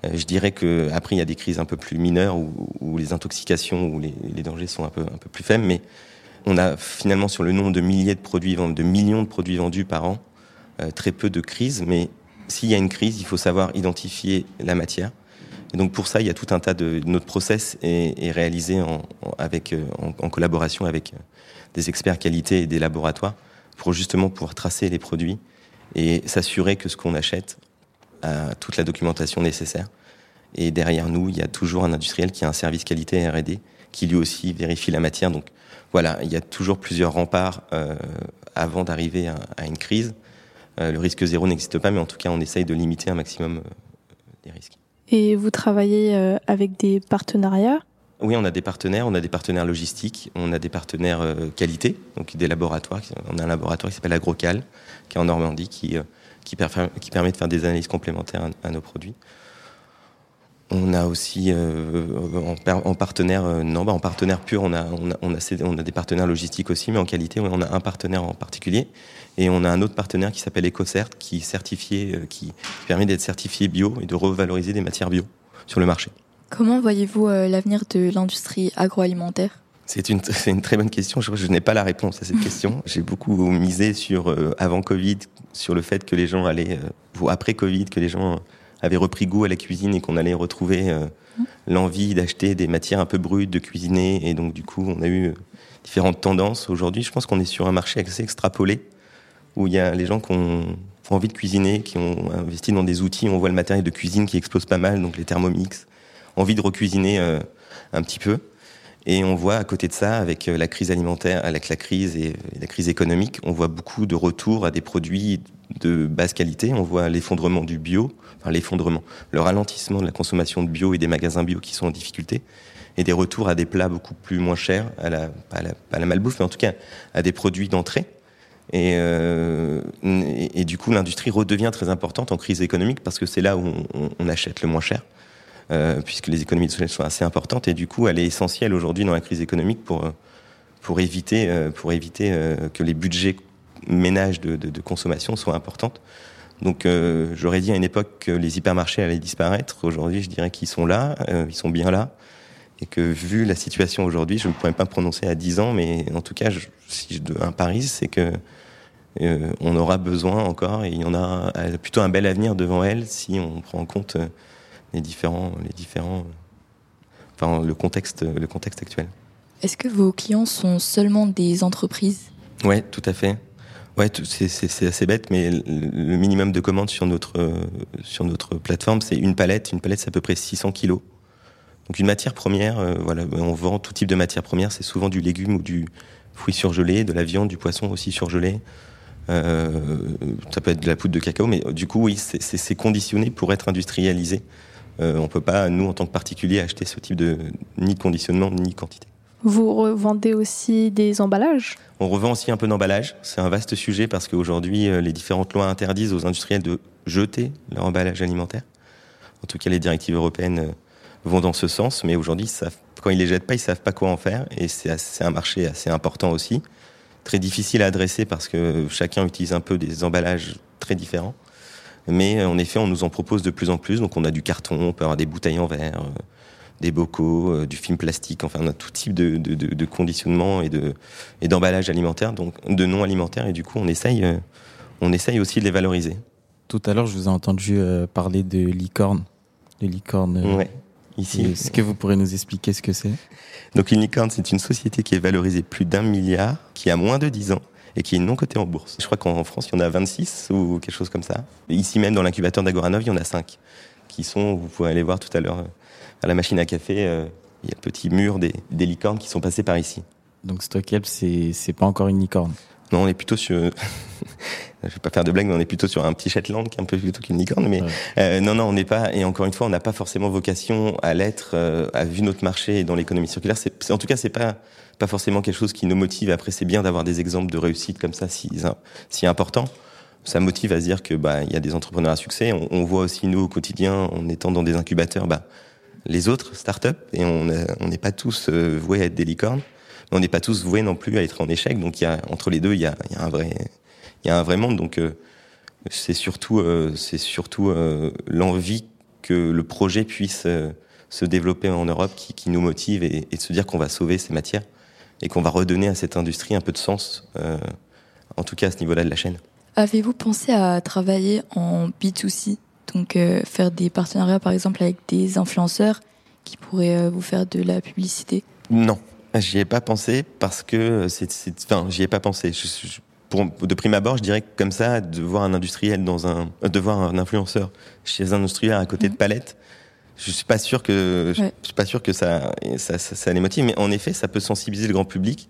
Euh, je dirais que après il y a des crises un peu plus mineures où, où les intoxications ou les, les, dangers sont un peu, un peu plus faibles, mais on a finalement sur le nombre de milliers de produits vendus, de millions de produits vendus par an, euh, très peu de crises, mais s'il y a une crise, il faut savoir identifier la matière, et donc pour ça, il y a tout un tas de notre process est, est réalisé en, avec euh, en, en, collaboration avec euh, des experts qualité et des laboratoires pour justement pouvoir tracer les produits et s'assurer que ce qu'on achète a toute la documentation nécessaire. Et derrière nous, il y a toujours un industriel qui a un service qualité R&D qui lui aussi vérifie la matière. Donc voilà, il y a toujours plusieurs remparts euh, avant d'arriver à, à, une crise. Euh, le risque zéro n'existe pas, mais en tout cas, on essaye de limiter un maximum euh, les risques. Et vous travaillez euh, avec des partenariats? Oui, on a des partenaires, on a des partenaires logistiques, on a des partenaires euh, qualité, donc des laboratoires. On a un laboratoire qui s'appelle Agrocal, qui est en Normandie, qui, euh, qui, permet de faire des analyses complémentaires à nos produits. On a aussi euh, en, en, partenaire, euh, non, bah en partenaire pur, on a, on a, on, a, on a des partenaires logistiques aussi, mais en qualité, on a un partenaire en particulier. Et on a un autre partenaire qui s'appelle EcoCert, qui, certifié, euh, qui permet d'être certifié bio et de revaloriser des matières bio sur le marché. Comment voyez-vous euh, l'avenir de l'industrie agroalimentaire? C'est une, une très bonne question. Je, je n'ai pas la réponse à cette question. J'ai beaucoup misé sur, euh, avant Covid, sur le fait que les gens allaient, ou après Covid, que les gens avait repris goût à la cuisine et qu'on allait retrouver euh, mmh. l'envie d'acheter des matières un peu brutes, de cuisiner. Et donc, du coup, on a eu différentes tendances. Aujourd'hui, je pense qu'on est sur un marché assez extrapolé, où il y a les gens qui ont, envie de cuisiner, qui ont investi dans des outils. On voit le matériel de cuisine qui explose pas mal, donc les thermomix. Envie de recuisiner un petit peu. Et on voit à côté de ça, avec euh, la crise alimentaire, avec la crise et la crise économique, on voit beaucoup de retours à des produits de basse qualité. On voit l'effondrement du bio, enfin l'effondrement, le ralentissement de la consommation de bio et des magasins bio qui sont en difficulté, et des retours à des plats beaucoup plus moins chers, à la, à la, à la malbouffe, mais en tout cas à des produits d'entrée. Et, euh, et, du coup, l'industrie redevient très importante en crise économique parce que c'est là où on, achète le moins cher. Euh, puisque les économies de scale sont assez importantes et du coup elle est essentielle aujourd'hui dans la crise économique pour pour éviter euh, pour éviter euh, que les budgets ménages de, de, de consommation soient importantes. Donc j'aurais dit à une époque que les hypermarchés allaient disparaître. Aujourd'hui, je dirais qu'ils sont là, ils sont bien là, et que vu la situation aujourd'hui, je ne pourrais pas prononcer à 10 ans, mais en tout cas, je, si je dois un pari, c'est que euh, on aura besoin encore, et il y en a plutôt un bel avenir devant elle si on prend en compte les différents, les différents, enfin le contexte, le contexte actuel. Est-ce que vos clients sont seulement des entreprises? Ouais, tout à fait. Ouais, c'est assez bête, mais le minimum de commandes sur notre sur notre plateforme, c'est une palette. Une palette, c'est à peu près 600 kilos. Donc une matière première, euh, voilà, on vend tout type de matière première. C'est souvent du légume ou du fruit surgelé, de la viande, du poisson aussi surgelé. Euh, ça peut être de la poudre de cacao, mais du coup, oui, c'est conditionné pour être industrialisé. Euh, on peut pas, nous, en tant que particulier, acheter ce type de ni de conditionnement ni de quantité. Vous revendez aussi des emballages? On revend aussi un peu d'emballage. C'est un vaste sujet parce qu'aujourd'hui, euh, les différentes lois interdisent aux industriels de jeter leur emballage alimentaire. En tout cas, les directives européennes euh, vont dans ce sens, mais aujourd'hui, quand ils les jettent pas, ils savent pas quoi en faire, et c'est un marché assez important aussi, très difficile à adresser parce que chacun utilise un peu des emballages très différents. Mais en effet, on nous en propose de plus en plus. Donc on a du carton, on peut avoir des bouteilles en verre, euh, des bocaux, euh, du film plastique. Enfin, on a tout type de, de, conditionnement et de et d'emballage alimentaire, donc de non alimentaire. Et du coup, on essaye, on essaye aussi de les valoriser. Tout à l'heure, je vous ai entendu parler de licorne, de licorne. Ouais. Ici. Est-ce que vous pourrez nous expliquer ce que c'est? Donc une licorne, c'est une société qui est valorisée plus d'un milliard, qui a moins de 10 ans et qui est non coté en bourse. Je crois qu'en France, il y en a 26 ou quelque chose comme ça. Ici même, dans l'incubateur d'Agoranov, il y en a 5 qui sont, vous pouvez aller voir tout à l'heure, euh, à la machine à café, euh, il y a le petit mur des, des licornes qui sont passées par ici. Donc Stockel, c'est pas encore une licorne non, on est plutôt sur. je vais pas faire de blague, mais on est plutôt sur un petit Shetland qui est un peu plutôt qu'une licorne. Mais ouais. euh, non, non, on n'est pas. Et encore une fois, on n'a pas forcément vocation à l'être. Euh, à vu notre marché dans l'économie circulaire, c'est en tout cas, c'est pas pas forcément quelque chose qui nous motive. Après, c'est bien d'avoir des exemples de réussite comme ça, si si important. Ça motive à se dire que bah il y a des entrepreneurs à succès. On, on, voit aussi nous au quotidien, en étant dans des incubateurs, bah les autres startups et on n'est pas tous euh, voués à être des licornes on n'est pas tous voués non plus à être en échec. Donc il y a entre les deux, il y a, y a un vrai, il y a un vrai monde. Donc euh, c'est surtout, euh, c'est surtout l'envie que le projet puisse se développer en Europe qui, qui nous motive et, et, de se dire qu'on va sauver ces matières et qu'on va redonner à cette industrie un peu de sens, en tout cas à ce niveau-là de la chaîne. Avez-vous pensé à travailler en B2C, donc euh, faire des partenariats par exemple avec des influenceurs qui pourraient vous faire de la publicité Non, J'y ai pas pensé parce que c'est, enfin, j'y ai pas pensé. Je, je, pour, de prime abord, je dirais que comme ça, de voir un industriel dans un, de voir un influenceur chez un industriel à côté mmh. de Palette, je suis pas sûr que, ouais. je suis pas sûr que ça, ça, ça, ça, les motive. Mais en effet, ça peut sensibiliser le grand public.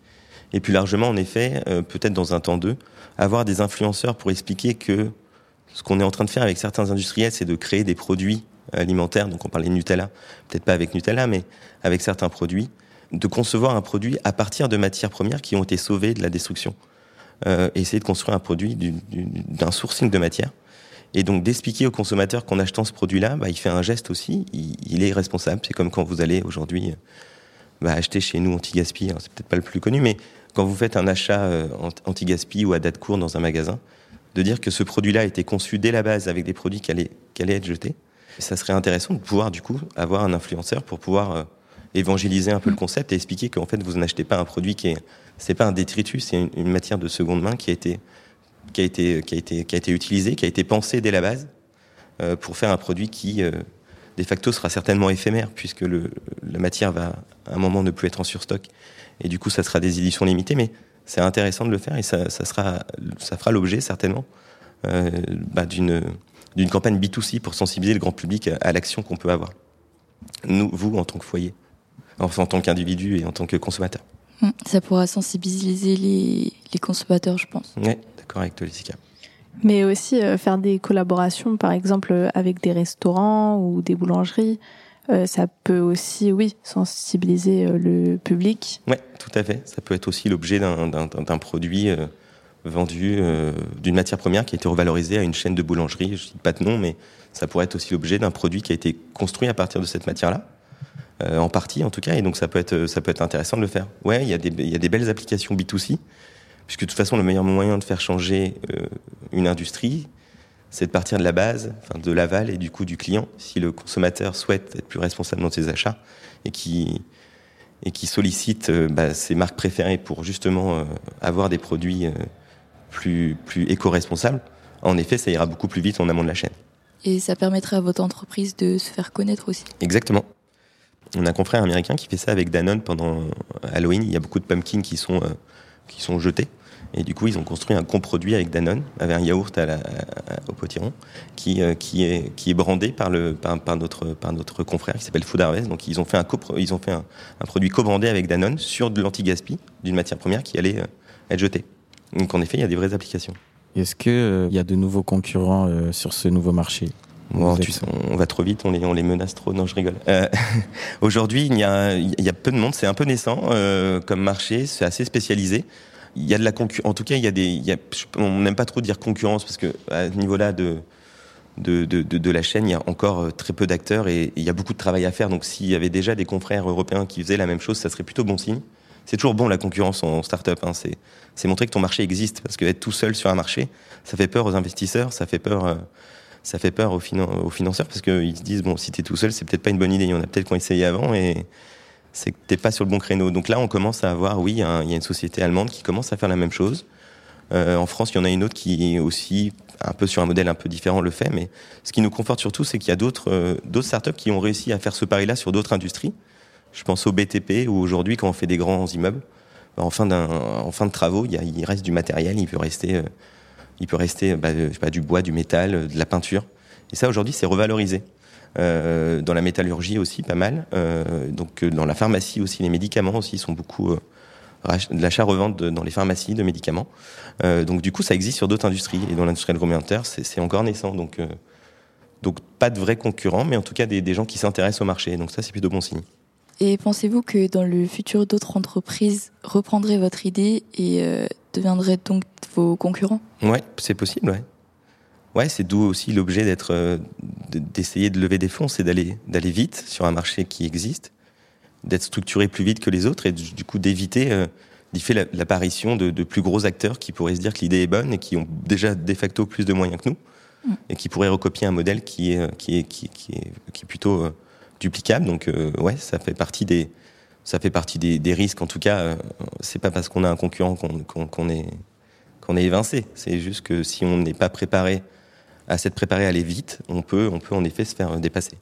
Et plus largement, en effet, euh, peut-être dans un temps d'eux, avoir des influenceurs pour expliquer que ce qu'on est en train de faire avec certains industriels, c'est de créer des produits alimentaires. Donc, on parlait de Nutella, peut-être pas avec Nutella, mais avec certains produits de concevoir un produit à partir de matières premières qui ont été sauvées de la destruction. Euh, essayer de construire un produit d'un sourcing de matière. Et donc d'expliquer au consommateur qu'en achetant ce produit-là, bah, il fait un geste aussi, il, est responsable. C'est comme quand vous allez aujourd'hui bah, acheter chez nous anti-gaspi, c'est peut-être pas le plus connu, mais quand vous faites un achat euh, anti-gaspi ou à date courte dans un magasin, de dire que ce produit-là a été conçu dès la base avec des produits qui allaient, qui allaient être jetés. ça serait intéressant de pouvoir du coup avoir un influenceur pour pouvoir euh, évangéliser un peu le concept et expliquer qu'en fait vous n'achetez pas un produit qui est c'est pas un détritus, c'est une, une, matière de seconde main qui a été qui a été qui a été qui a été utilisée, qui a été pensée dès la base pour faire un produit qui, de facto, sera certainement éphémère, puisque le, la matière va à un moment ne plus être en surstock. Et du coup, ça sera des éditions limitées, mais c'est intéressant de le faire et ça, ça, sera, ça fera l'objet certainement bah, d'une d'une campagne B2C pour sensibiliser le grand public à, l'action qu'on peut avoir. Nous, vous, en tant que foyer, enfin, en tant qu'individu et en tant que consommateur. Hum, ça pourra sensibiliser les, les consommateurs, je pense. Oui, d'accord avec toi, Jessica. Mais aussi euh, faire des collaborations, par exemple, avec des restaurants ou des boulangeries. Euh, ça peut aussi, oui, sensibiliser euh, le public. Oui, tout à fait. Ça peut être aussi l'objet d'un produit vendu d'une matière première qui a été revalorisée à une chaîne de boulangerie. Je ne dis pas de nom, mais ça pourrait être aussi l'objet d'un produit qui a été construit à partir de cette matière-là. en partie en tout cas, et donc ça peut être, ça peut être intéressant de le faire. Ouais, il y, y a des belles applications B2C, puisque de toute façon, le meilleur moyen de faire changer une industrie, c'est de partir de la base, enfin de l'aval et du coup du client. Si le consommateur souhaite être plus responsable dans ses achats et qui et qui sollicite euh, bah, ses marques préférées pour justement euh, avoir des produits euh, plus plus éco-responsables, en effet, ça ira beaucoup plus vite en amont de la chaîne. Et ça permettrait à votre entreprise de se faire connaître aussi. Exactement. On a un confrère américain qui fait ça avec Danone pendant Halloween. Il y a beaucoup de pumpkins qui sont qui sont jetés. Et du coup, ils ont construit un comproduit avec Danone, avec un yaourt à la, au potiron, qui, euh, qui, est, qui est brandé par, le, par, par, notre, par notre confrère qui s'appelle Food Harvest. Donc, ils ont fait un, ils ont fait un, un produit co-brandé avec Danone sur de l'anti-gaspi, d'une matière première qui allait euh, être jetée. Donc, en effet, il y a des vraies applications. Est-ce qu'il euh, y a de nouveaux concurrents sur ce nouveau marché? Bon, tu on va trop vite, on les, on les menace trop. Non, je rigole. Euh, Aujourd'hui, il y, a, il y a peu de monde, c'est un peu naissant euh, comme marché, c'est assez spécialisé il y a de la concurrence. En tout cas, il y a des. Y a, on n'aime pas trop dire concurrence parce que à ce niveau-là de de, de, de, la chaîne, il y a encore euh, très peu d'acteurs et, il y a beaucoup de travail à faire. Donc, s'il y avait déjà des confrères européens qui faisaient la même chose, ça serait plutôt bon signe. C'est toujours bon la concurrence en start-up. Hein. C'est, c'est montrer que ton marché existe parce que être tout seul sur un marché, ça fait peur aux investisseurs, ça fait peur. Euh, ça fait peur aux, aux financeurs parce qu'ils se disent bon si t'es tout seul c'est peut-être pas une bonne idée il y en a peut-être qui ont essayé avant et, c'est que t'es pas sur le bon créneau. Donc là, on commence à avoir, oui, il y a une société allemande qui commence à faire la même chose. Euh, en France, il y en a une autre qui est aussi un peu sur un modèle un peu différent le fait, mais ce qui nous conforte surtout, c'est qu'il y a d'autres euh, d'autres startups qui ont réussi à faire ce pari-là sur d'autres industries. Je pense au BTP, où aujourd'hui, quand on fait des grands immeubles, en fin, en fin de travaux, il, y a, il, reste du matériel, il peut rester, euh, il peut rester bah, je sais pas, du bois, du métal, de la peinture. Et ça, aujourd'hui, c'est revalorisé. Euh, dans la métallurgie aussi pas mal. Euh, donc euh, dans la pharmacie aussi, les médicaments aussi sont beaucoup de l'achat-revente dans les pharmacies de médicaments. donc du coup, ça existe sur d'autres industries. Et dans l'industrie agroalimentaire, c'est encore naissant. Donc, donc pas de vrais concurrents, mais en tout cas des, des gens qui s'intéressent au marché. Donc ça, c'est plutôt bon signe. Et pensez-vous que dans le futur, d'autres entreprises reprendraient votre idée et deviendraient donc vos concurrents? Ouais, c'est possible, ouais. Ouais, c'est d'où aussi l'objet d'être, euh, d'essayer de lever des fonds, c'est d'aller d'aller vite sur un marché qui existe, d'être structuré plus vite que les autres et du coup d'éviter euh, d'y faire l'apparition de, de, plus gros acteurs qui pourraient se dire que l'idée est bonne et qui ont déjà de facto plus de moyens que nous mm. et qui pourraient recopier un modèle qui est euh, qui est qui, qui est, qui est plutôt duplicable. Donc ouais, ça fait partie des ça fait partie des, des risques. En tout cas, c'est pas parce qu'on a un concurrent qu'on qu'on est qu'on est évincé. C'est juste que si on n'est pas préparé à s'être préparé à aller vite, on peut, on peut en effet se faire euh, dépasser.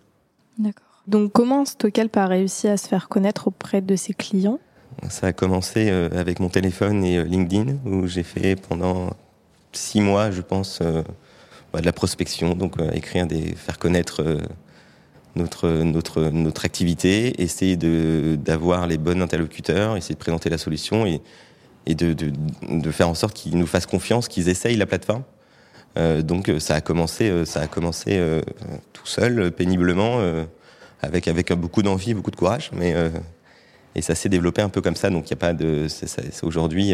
D'accord. Donc comment Stockelp a réussi à se faire connaître auprès de ses clients? Ça a commencé euh, avec mon téléphone et euh, LinkedIn, où j'ai fait pendant six mois, je pense, bah, de la prospection, donc écrire des, faire connaître notre, notre, notre activité, essayer d'avoir les bons interlocuteurs, essayer de présenter la solution et, et de, de, de faire en sorte qu'ils nous fassent confiance, qu'ils essayent la plateforme. Euh, donc euh, ça a commencé, euh, ça a commencé tout seul, péniblement, avec avec beaucoup d'envie, beaucoup de courage, mais et ça s'est développé un peu comme ça. Donc il y a pas de, aujourd'hui.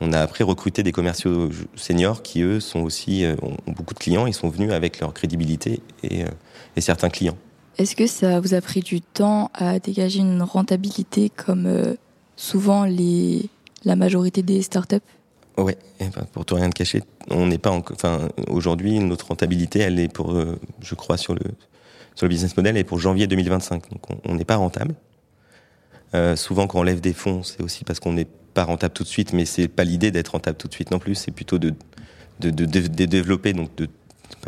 On a après recruté des commerciaux seniors qui, eux, sont aussi, ont beaucoup de clients. Ils sont venus avec leur crédibilité et, et certains clients. Est-ce que ça vous a pris du temps à dégager une rentabilité comme souvent les, la majorité des startups? Ouais, ben, pour tout rien de cacher, on n'est pas enfin aujourd'hui notre rentabilité elle est pour euh, je crois sur le sur le business model elle est pour janvier 2025 donc on n'est pas rentable. Euh, souvent quand on lève des fonds c'est aussi parce qu'on n'est pas rentable tout de suite mais c'est pas l'idée d'être rentable tout de suite non plus c'est plutôt de développer donc de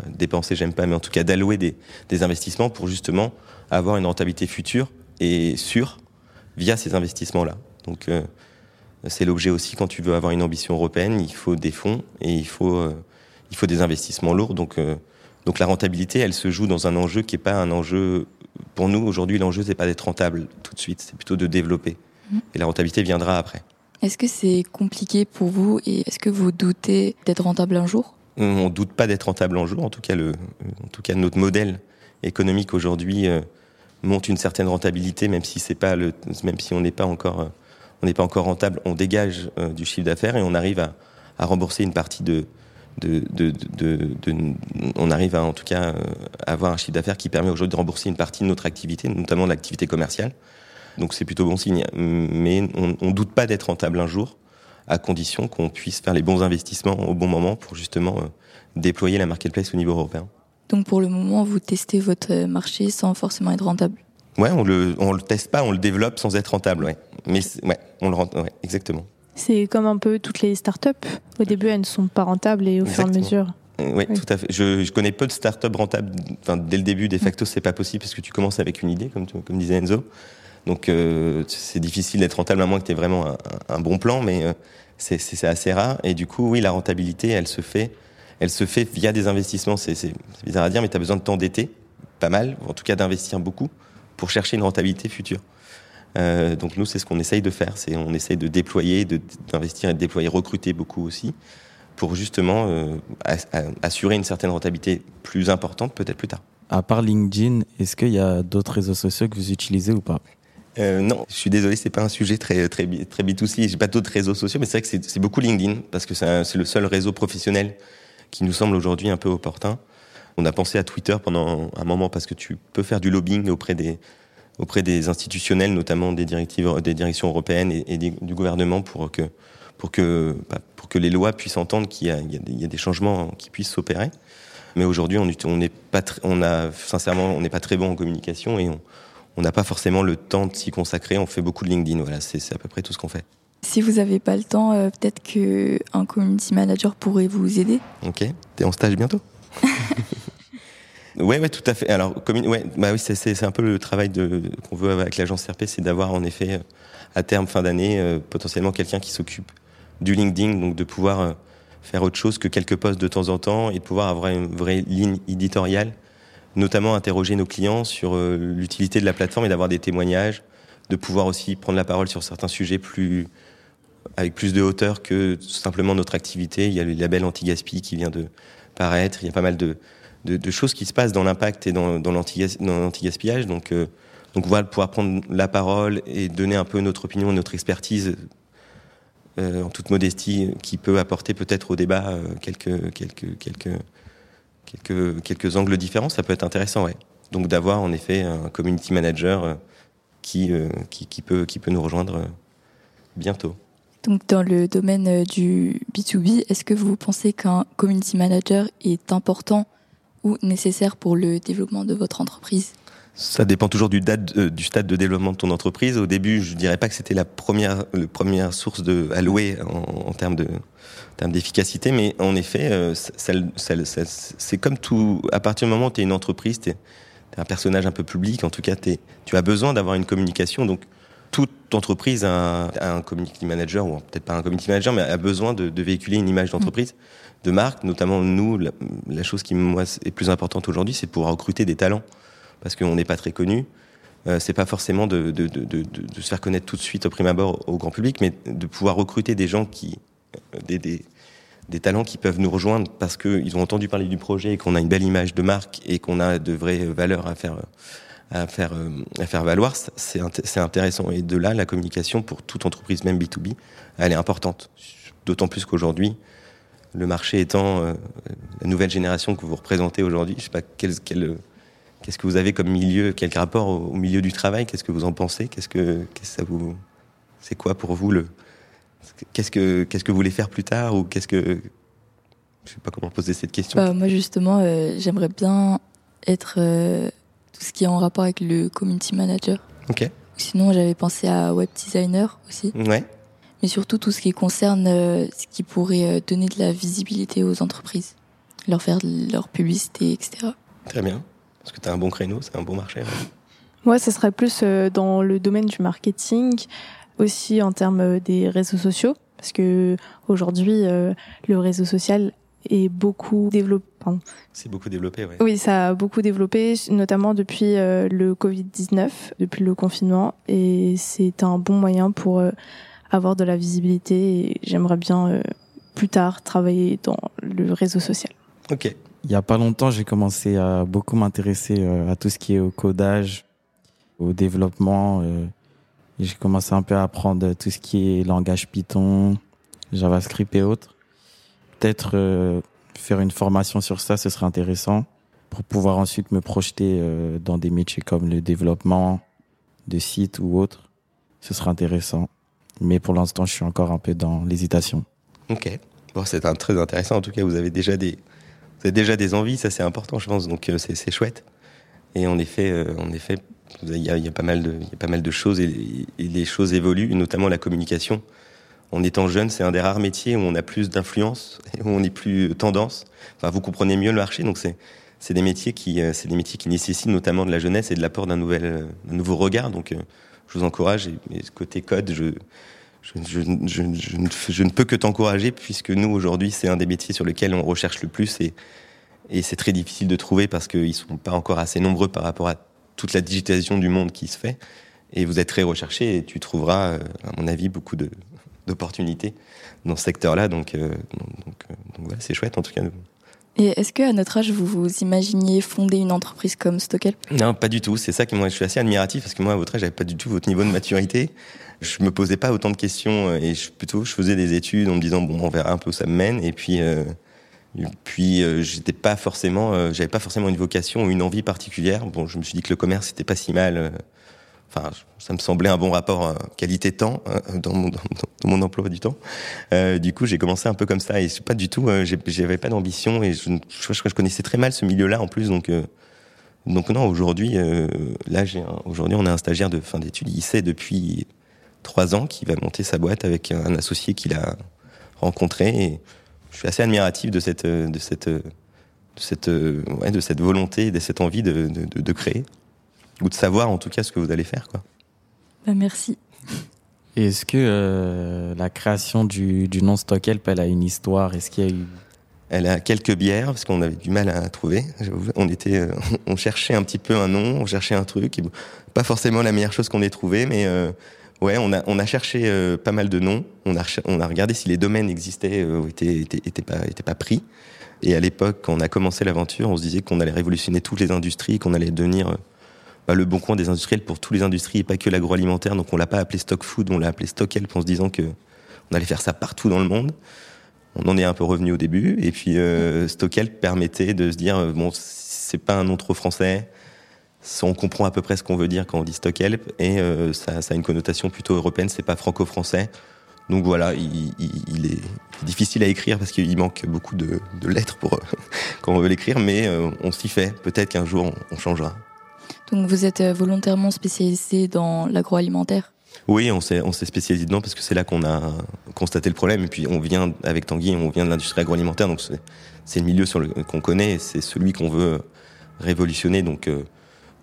dépenser, j'aime pas, mais en tout cas d'allouer des, des investissements pour justement avoir une rentabilité future et sûre via ces investissements-là. Donc euh, c'est l'objet aussi quand tu veux avoir une ambition européenne, il faut des fonds et il faut euh, il faut des investissements lourds. Donc euh, donc la rentabilité, elle se joue dans un enjeu qui est pas un enjeu pour nous aujourd'hui. L'enjeu c'est pas d'être rentable tout de suite, c'est plutôt de développer. Mhm. Et la rentabilité viendra après. Est-ce que c'est compliqué pour vous et est-ce que vous doutez d'être rentable un jour? On doute pas d'être rentable un jour. En tout cas, le, en tout cas, notre modèle économique aujourd'hui euh, monte une certaine rentabilité, même si c'est pas le, même si on n'est pas encore, on n'est pas encore rentable. On dégage euh, du chiffre d'affaires et on arrive à, rembourser une partie de, de, de, de, de- on arrive à en tout cas euh, avoir un chiffre d'affaires qui permet aujourd'hui de rembourser une partie de notre activité, notamment l'activité commerciale. Donc c'est plutôt bon signe. Mais on, on doute pas d'être rentable un jour, à condition qu'on puisse faire les bons investissements au bon moment pour justement euh, déployer la marketplace au niveau européen. Donc pour le moment, vous testez votre marché sans forcément être rentable? Ouais, on le, on le teste pas, on le développe sans être rentable, ouais. Mais ouais, on le rend, ouais, exactement. C'est comme un peu toutes les startups. Au début, elles ne sont pas rentables et au fur et à mesure. Euh, Oui. tout à fait. Je, je connais peu de startups rentables. Enfin, dès le début, de facto, c'est pas possible parce que tu commences avec une idée, comme, tu- comme disait Enzo. Donc, euh, c'est difficile d'être rentable à moins que tu aies vraiment un, un- bon plan, mais euh, c'est assez rare. Et du coup, oui, la rentabilité, elle se fait, elle se fait via des investissements. C'est bizarre à dire, mais tu as besoin de t'endetter, pas mal, en tout cas d'investir beaucoup pour chercher une rentabilité future. Euh, donc nous, c'est ce qu'on essaye de faire. C'est on essaye de déployer, de- d'investir et de déployer, recruter beaucoup aussi, pour justement euh, a- assurer une certaine rentabilité plus importante, peut-être plus tard. À part LinkedIn, est-ce qu'il y a d'autres réseaux sociaux que vous utilisez ou pas? Euh, non, je suis désolé, c'est pas un sujet très très très B2C. J'ai pas d'autres réseaux sociaux, mais c'est vrai que c'est beaucoup LinkedIn parce que c'est le seul réseau professionnel qui nous semble aujourd'hui un peu opportun. On a pensé à Twitter pendant un moment parce que tu peux faire du lobbying auprès des auprès des institutionnels, notamment des directives des directions européennes et, et des- du gouvernement pour que pour que bah, pour que les lois puissent entendre qu'il y a, il y a des- changements qui puissent s'opérer. Mais aujourd'hui, on pas on a sincèrement on n'est pas très bon en communication et on on n'a pas forcément le temps de s'y consacrer. On fait beaucoup de LinkedIn. Voilà, c'est à peu près tout ce qu'on fait. Si vous n'avez pas le temps, euh, peut-être que un community manager pourrait vous aider. Ok. T'es en stage bientôt? Ouais, ouais, tout à fait. Alors, bah oui, c'est- un peu le travail qu'on veut avec l'agence RP, c'est d'avoir en effet à terme fin d'année euh, potentiellement quelqu'un qui s'occupe du LinkedIn, donc de pouvoir euh, faire autre chose que quelques posts de temps en temps et de pouvoir avoir une vraie ligne éditoriale, notamment interroger nos clients sur euh, l'utilité de la plateforme et d'avoir des témoignages, de pouvoir aussi prendre la parole sur certains sujets plus avec plus de hauteur que simplement notre activité. Il y a le label anti-gaspi qui vient de paraître. Il y a pas mal de, de, choses qui se passent dans l'impact et dans, dans l'anti- dans l'anti-gaspillage. Donc, euh, donc voilà, pouvoir prendre la parole et donner un peu notre opinion, notre expertise euh, en toute modestie, qui peut apporter peut-être au débat euh, quelques, quelques, quelques, quelques, quelques angles différents, ça peut être intéressant, ouais. Donc d'avoir en effet un community manager euh, qui, euh, qui, peut, qui peut nous rejoindre euh, bientôt. Donc dans le domaine euh, du B2B, est-ce que vous pensez qu'un community manager est important ou nécessaire pour le développement de votre entreprise Ça dépend toujours du, euh, stade de développement de ton entreprise. Au début, je dirais pas que c'était la première, première source de allouer en, en termes de termes d'efficacité, mais en effet, euh, c'est comme tout. À partir du moment où tu es une entreprise, tu es, un personnage un peu public. En tout cas, tu as besoin d'avoir une communication. Donc, toute entreprise a, un- a un community manager, ou peut-être pas un community manager, mais a besoin de, de véhiculer une image d'entreprise, de marque. Notamment, nous, la, la chose qui, moi, est plus importante aujourd'hui, c'est de pouvoir recruter des talents parce qu'on n'est pas très connu. Euh, c'est pas forcément de, se faire connaître tout de suite au prime abord au grand public, mais de pouvoir recruter des gens qui, euh, des, des, des talents qui peuvent nous rejoindre parce qu'ils ont entendu parler du projet et qu'on a une belle image de marque et qu'on a de vraies valeurs à faire, à faire, euh, à faire valoir, c'est int- c'est intéressant. Et de là, la communication pour toute entreprise, même B2B, elle est importante. D'autant plus qu'aujourd'hui, le marché étant euh, la nouvelle génération que vous représentez aujourd'hui, je sais pas quel, quel, Qu'est-ce que vous avez comme milieu, quel rapport au, milieu du travail? Qu'est-ce que vous en pensez? Qu'est-ce que, ça vous, c'est quoi pour vous le, qu'est-ce que, qu'est-ce que vous voulez faire plus tard ou qu'est-ce que, je sais pas comment poser cette question. Bah, Moi justement, euh, j'aimerais bien être tout ce qui est en rapport avec le community manager. Ok. Sinon, j'avais pensé à web designer aussi, Ouais. mais surtout tout ce qui concerne euh, ce qui pourrait euh, donner de la visibilité aux entreprises. leur faire leur publicité, etc. Très bien. Parce que tu as un bon créneau, c'est un bon marché. Moi, ce serait plus dans le domaine du marketing, aussi en termes des réseaux sociaux, parce que aujourd'hui, le réseau social est beaucoup développé. C'est beaucoup développé, oui. Oui, ça a beaucoup développé, notamment depuis euh, le Covid-19, depuis le confinement, et c'est un bon moyen pour euh, avoir de la visibilité. Et j'aimerais bien euh, plus tard travailler dans le réseau social. Ok. Il y a pas longtemps, j'ai commencé à beaucoup m'intéresser à tout ce qui est au codage, au développement. j'ai commencé un peu à apprendre tout ce qui est langage Python, JavaScript et autres peut-être euh, faire une formation sur ça, ce serait intéressant pour pouvoir ensuite me projeter euh, dans des métiers comme le développement de sites ou autres. Ce serait intéressant. Mais pour l'instant, je suis encore un peu dans l'hésitation. Ok. Bon, c'est très intéressant. En tout cas, vous avez déjà des, vous avez déjà des envies. Ça, c'est important, je pense. Donc, euh, c'est chouette. Et en effet, en effet, il y, a, pas mal de, il y a pas mal de choses et, et les choses évoluent, notamment la communication en étant jeune, c'est un des rares métiers où on a plus d'influence, où on est plus tendance. Enfin, vous comprenez mieux le marché, donc c'est c'est des métiers qui euh, c'est des métiers qui nécessitent notamment de la jeunesse et de l'apport d'un nouvel euh, nouveau regard. Donc, euh, je vous encourage. Et, côté code, je ne peux que t'encourager puisque nous aujourd'hui, c'est un des métiers sur lesquels on recherche le plus et et c'est très difficile de trouver parce qu'ils sont pas encore assez nombreux par rapport à toute la digitalisation du monde qui se fait. Et vous êtes très recherché et tu trouveras, à mon avis, beaucoup de, d'opportunités dans ce secteur-là. Donc, euh, donc, euh, donc c'est chouette en tout cas. Et est-ce que à notre âge, vous vous imaginiez fonder une entreprise comme Stockel Non, pas du tout. C'est ça qui moi je suis assez admiratif parce que moi à votre âge, j'avais pas du tout votre niveau de maturité. Je me posais pas autant de questions euh, et je, plutôt je faisais des études en me disant bon on verra un peu où ça me mène et puis euh, puis j'étais pas forcément j'avais pas forcément une vocation ou une envie particulière. Bon, je me suis dit que le commerce c'était pas si mal Enfin, ça me semblait un bon rapport qualité-temps euh, dans, mon, emploi du temps. Euh, du coup, j'ai commencé un peu comme ça et pas du tout. Euh, j'avais pas d'ambition et je, connaissais très mal ce milieu-là en plus. Donc, euh, donc non. Aujourd'hui, euh, là, aujourd'hui, on a un stagiaire de fin d'études lycée depuis trois ans qui va monter sa boîte avec un associé qu'il a rencontré. Je suis assez admiratif de cette de cette de cette de cette volonté, de cette envie de, de créer ou de savoir en tout cas ce que vous allez faire. Quoi. Bah, merci. Est-ce que euh, la création du, du nom Stockelp, elle a une histoire? Est-ce qu'il y a eu elle a quelques bières parce qu'on avait du mal à trouver. On était, euh, on cherchait un petit peu un nom, on cherchait un truc. Pas forcément la meilleure chose qu'on ait trouvé, mais euh, ouais, on a, on a cherché euh, pas mal de noms. On a, on a regardé si les domaines existaient ou étaient, étaient, étaient, pas, étaient pas pris. Et à l'époque, quand on a commencé l'aventure, on se disait qu'on allait révolutionner toutes les industries, qu'on allait devenir bah, le bon coin des industriels pour toutes les industries et pas que l'agroalimentaire. Donc on l'a pas appelé stock food, on l'a appelé stock help en se disant que on allait faire ça partout dans le monde. On en est un peu revenu au début. Et puis euh, stock help permettait de se dire euh, bon c'est pas un nom trop français. On comprend à peu près ce qu'on veut dire quand on dit stock help et euh, ça, ça, a une connotation plutôt européenne. C'est pas franco-français. Donc voilà, il, est difficile à écrire parce qu'il manque beaucoup de, lettres pour quand on veut l'écrire, mais euh, on s'y fait. Peut-être qu'un jour on changera. Donc vous êtes euh, volontairement spécialisé dans l'agroalimentaire? Oui, on s'est on s'est spécialisé dedans parce que c'est là qu'on a constaté le problème. Et puis on vient avec Tanguy, on vient de l'industrie agroalimentaire, donc c'est le milieu sur le qu'on connaît, c'est celui qu'on veut révolutionner. Donc euh,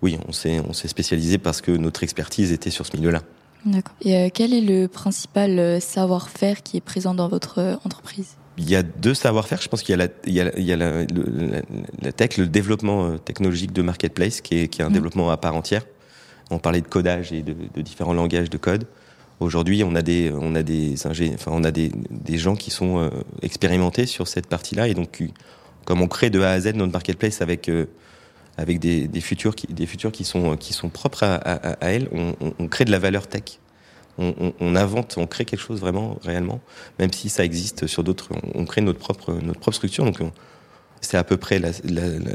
oui, on s'est on s'est spécialisé parce que notre expertise était sur ce milieu-là. D'accord. Et euh, quel est le principal savoir-faire qui est présent dans votre entreprise? Il y a deux savoir-faire. Je pense qu'il y a la, il y a, il y a la, la, la, tech, le développement euh, technologique de marketplace, qui est, qui est un mmh. développement à part entière. On parlait de codage et de, de différents langages de code. Aujourd'hui, on a des, on a des, enfin, on a des, des gens qui sont euh, expérimentés sur cette partie-là, et donc, comme on crée de A à Z notre marketplace avec euh, avec des, des futurs qui, des futurs qui sont qui sont propres à, à, à elles, on, on, on crée de la valeur tech on, on, on, invente, on crée quelque chose vraiment, réellement, même si ça existe sur d'autres, on, on, crée notre propre, notre propre structure. Donc, c'est à peu près la, la, la,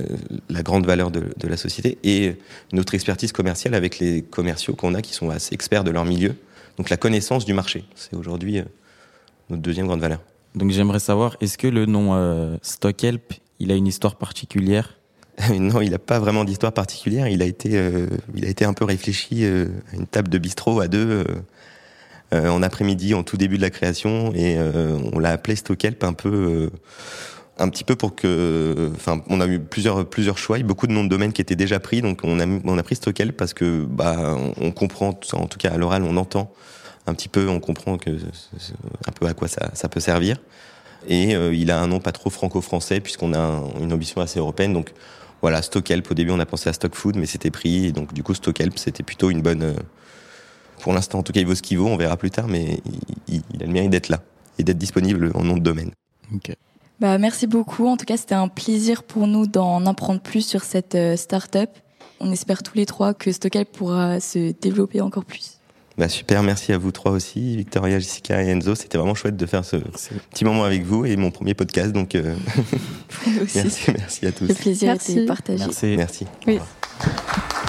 la grande valeur de, de, la société et notre expertise commerciale avec les commerciaux qu'on a qui sont assez experts de leur milieu. Donc, la connaissance du marché, c'est aujourd'hui euh, notre deuxième grande valeur. Donc, j'aimerais savoir, est-ce que le nom euh, Stockhelp, il a une histoire particulière? Non, il n'a pas vraiment d'histoire particulière. Il a été, euh, il a été un peu réfléchi euh, à une table de bistrot à deux en après-midi, en tout début de la création, et euh, on l'a appelé Stockelp un peu un petit peu pour que, enfin, on a eu plusieurs plusieurs choix, il y a beaucoup de noms de domaines qui étaient déjà pris, donc on a on a pris Stockel parce que bah on comprend, en tout cas à l'oral, on entend un petit peu, on comprend que un peu à quoi ça, ça peut servir. Et euh, il a un nom pas trop franco-français puisqu'on a une ambition assez européenne, donc voilà, Stockelp. Au début, on a pensé à Stock Food, mais c'était pris, donc du coup Stockelp, c'était plutôt une bonne. Pour l'instant, en tout cas, il vaut ce qu'il vaut. On verra plus tard, mais il, il a le mérite d'être là et d'être disponible en nom de domaine. Ok. Bah, merci beaucoup. En tout cas, c'était un plaisir pour nous d'en apprendre plus sur cette euh, start-up. On espère tous les trois que Stockel pourra se développer encore plus. Bah super, merci à vous trois aussi, Victoria, Jessica et Enzo. C'était vraiment chouette de faire ce petit moment avec vous et mon premier podcast. Donc euh, Aussi. merci, merci à tous. Le plaisir Merci. était partagé. Merci. Merci. Oui. Au revoir.